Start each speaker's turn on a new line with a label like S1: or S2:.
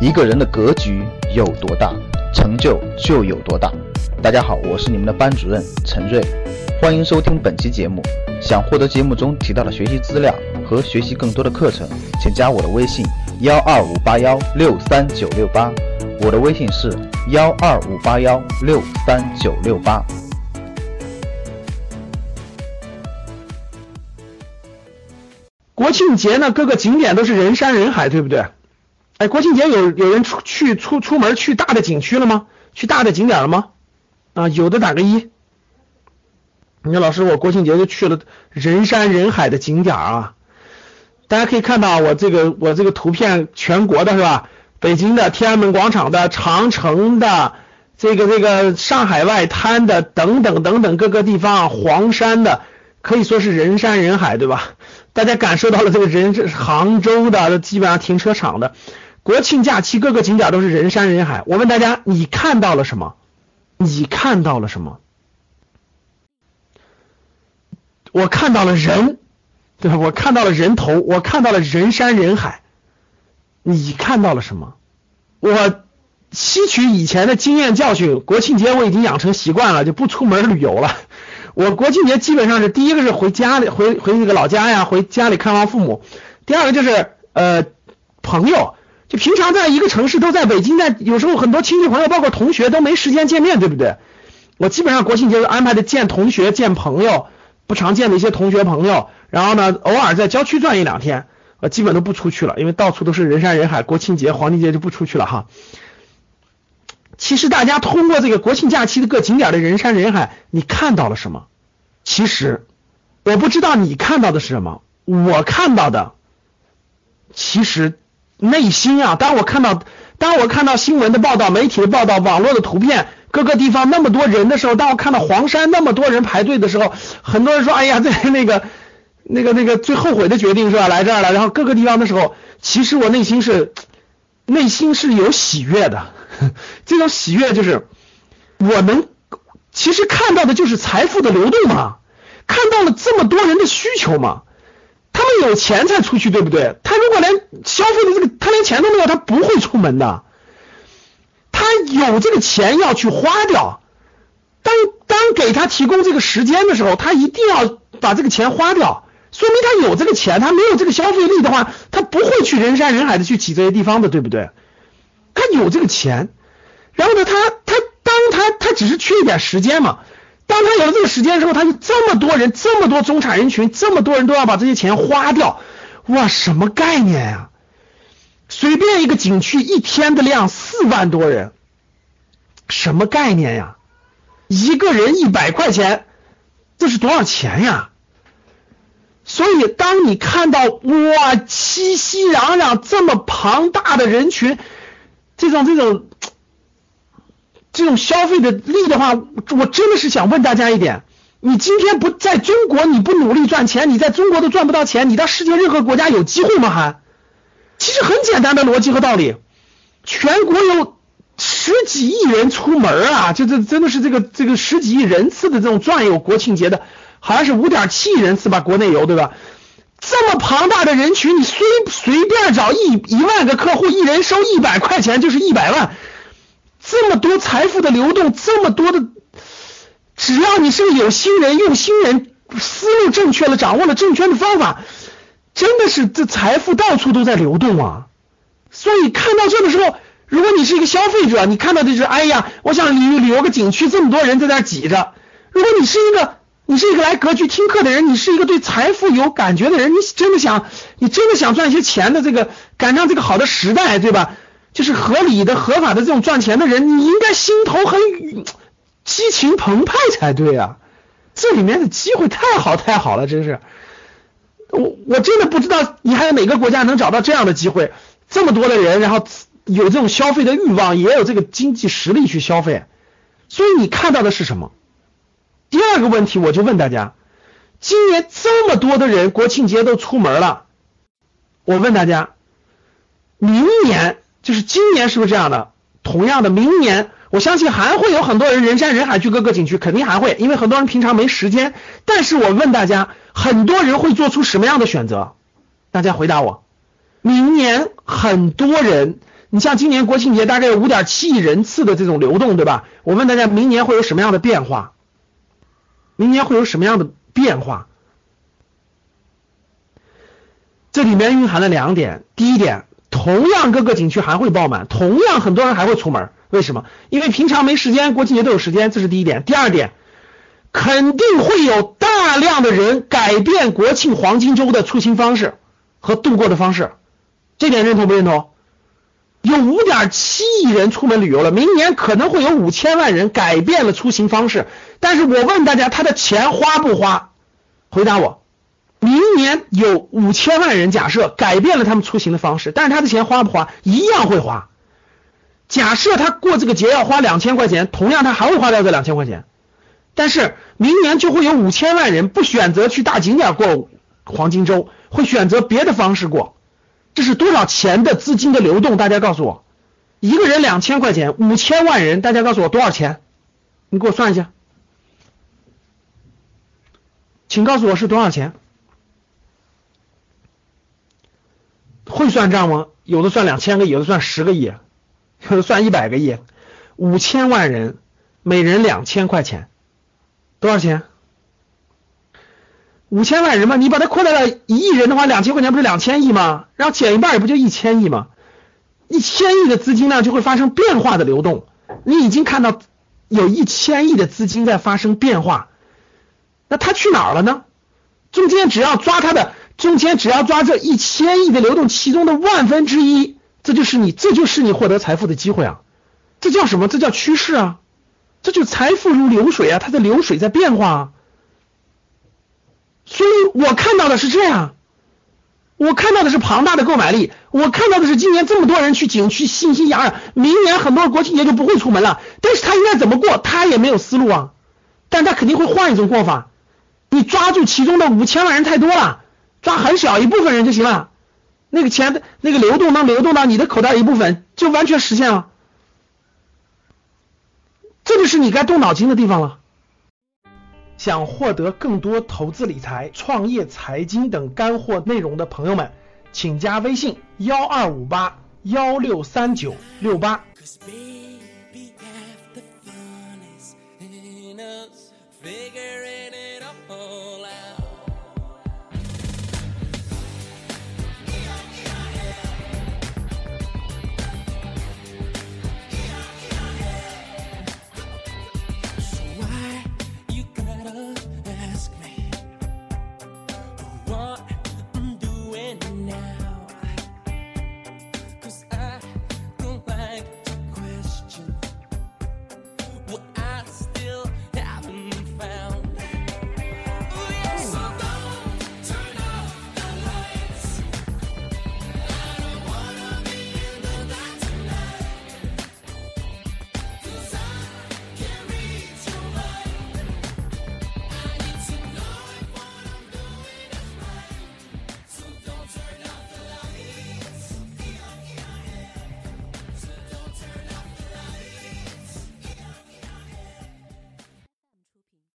S1: 一个人的格局有多大，成就就有多大。大家好，我是你们的班主任陈瑞，欢迎收听本期节目。想获得节目中提到的学习资料和学习更多的课程，请加我的微信幺二五八幺六三九六八。我的微信是幺二五八幺六三九六八。
S2: 国庆节呢，各个景点都是人山人海，对不对？哎，国庆节有有人出去出出门去大的景区了吗？去大的景点了吗？啊，有的打个一。你说老师，我国庆节就去了人山人海的景点啊。大家可以看到我这个我这个图片，全国的是吧？北京的天安门广场的、长城的、这个这个上海外滩的等等等等各个地方，黄山的可以说是人山人海，对吧？大家感受到了这个人，是杭州的基本上停车场的，国庆假期各个景点都是人山人海。我问大家，你看到了什么？你看到了什么？我看到了人，对吧？我看到了人头，我看到了人山人海。你看到了什么？我吸取以前的经验教训，国庆节我已经养成习惯了，就不出门旅游了。我国庆节基本上是第一个是回家里，回回那个老家呀，回家里看望父母。第二个就是呃朋友，就平常在一个城市都在北京，在有时候很多亲戚朋友，包括同学都没时间见面，对不对？我基本上国庆节安排的见同学、见朋友，不常见的一些同学朋友，然后呢，偶尔在郊区转一两天，我基本都不出去了，因为到处都是人山人海。国庆节、黄金节就不出去了哈。其实大家通过这个国庆假期的各景点的人山人海，你看到了什么？其实我不知道你看到的是什么，我看到的，其实内心啊，当我看到，当我看到新闻的报道、媒体的报道、网络的图片，各个地方那么多人的时候，当我看到黄山那么多人排队的时候，很多人说：“哎呀，这那个那个那个最后悔的决定是吧？来这儿了。”然后各个地方的时候，其实我内心是内心是有喜悦的。这种喜悦就是我能，其实看到的就是财富的流动嘛，看到了这么多人的需求嘛，他们有钱才出去，对不对？他连消费的这个，他连钱都没有，他不会出门的。他有这个钱要去花掉，当当给他提供这个时间的时候，他一定要把这个钱花掉，说明他有这个钱，他没有这个消费力的话，他不会去人山人海的去挤这些地方的，对不对？他有这个钱，然后呢，他他当他他只是缺一点时间嘛。当他有了这个时间之后，他就这么多人，这么多中产人群，这么多人都要把这些钱花掉，哇，什么概念呀？随便一个景区一天的量四万多人，什么概念呀？一个人一百块钱，这是多少钱呀？所以，当你看到哇，熙熙攘攘这么庞大的人群，这种这种这种消费的力的话，我真的是想问大家一点：你今天不在中国，你不努力赚钱，你在中国都赚不到钱，你到世界任何国家有机会吗？还？其实很简单的逻辑和道理，全国有十几亿人出门啊，就这真的是这个这个十几亿人次的这种转悠国庆节的。好像是五点七亿人次吧，国内游对吧？这么庞大的人群，你随随便找一一万个客户，一人收一百块钱就是一百万，这么多财富的流动，这么多的，只要你是个有心人、用心人，思路正确了，掌握了正确的方法，真的是这财富到处都在流动啊！所以看到这的时候，如果你是一个消费者，你看到的是，哎呀，我想旅旅游个景区，这么多人在那挤着。如果你是一个你是一个来格局听课的人，你是一个对财富有感觉的人，你真的想，你真的想赚一些钱的这个赶上这个好的时代，对吧？就是合理的、合法的这种赚钱的人，你应该心头很激情澎湃才对啊！这里面的机会太好太好了，真是，我我真的不知道你还有哪个国家能找到这样的机会，这么多的人，然后有这种消费的欲望，也有这个经济实力去消费，所以你看到的是什么？第二个问题，我就问大家：今年这么多的人国庆节都出门了，我问大家，明年就是今年是不是这样的？同样的，明年我相信还会有很多人人山人海去各个景区，肯定还会，因为很多人平常没时间。但是我问大家，很多人会做出什么样的选择？大家回答我：明年很多人你像今年国庆节大概有五点七亿人次的这种流动，对吧？我问大家，明年会有什么样的变化？明年会有什么样的变化？这里面蕴含了两点，第一点，同样各个景区还会爆满，同样很多人还会出门，为什么？因为平常没时间，国庆节都有时间，这是第一点。第二点，肯定会有大量的人改变国庆黄金周的出行方式和度过的方式，这点认同不认同？有五点七亿人出门旅游了，明年可能会有五千万人改变了出行方式，但是我问大家，他的钱花不花？回答我。明年有五千万人，假设改变了他们出行的方式，但是他的钱花不花？一样会花。假设他过这个节要花两千块钱，同样他还会花掉这两千块钱。但是明年就会有五千万人不选择去大景点过黄金周，会选择别的方式过。这是多少钱的资金的流动？大家告诉我，一个人两千块钱，五千万人，大家告诉我多少钱？你给我算一下，请告诉我是多少钱？会算账吗？有的算两千个亿，有的算十个亿，有的算一百个亿。五千万人，每人两千块钱，多少钱？五千万人嘛，你把它扩大到一亿人的话，两千块钱不是两千亿吗？然后减一半也不就一千亿吗？一千亿的资金量，就会发生变化的流动。你已经看到有一千亿的资金在发生变化，那它去哪儿了呢？中间只要抓它的。中间只要抓这一千亿的流动其中的万分之一，这就是你，这就是你获得财富的机会啊！这叫什么？这叫趋势啊！这就财富如流水啊，它的流水在变化啊！所以我看到的是这样，我看到的是庞大的购买力，我看到的是今年这么多人去景区欣欣洋洋，明年很多国庆节就不会出门了。但是他应该怎么过？他也没有思路啊！但他肯定会换一种过法。你抓住其中的五千万人太多了。抓很小一部分人就行了，那个钱的那个流动能流动到你的口袋一部分，就完全实现了。这就是你该动脑筋的地方了。想获得更多投资理财、创业、财经等干货内容的朋友们，请加微信幺二五八幺六三九六八。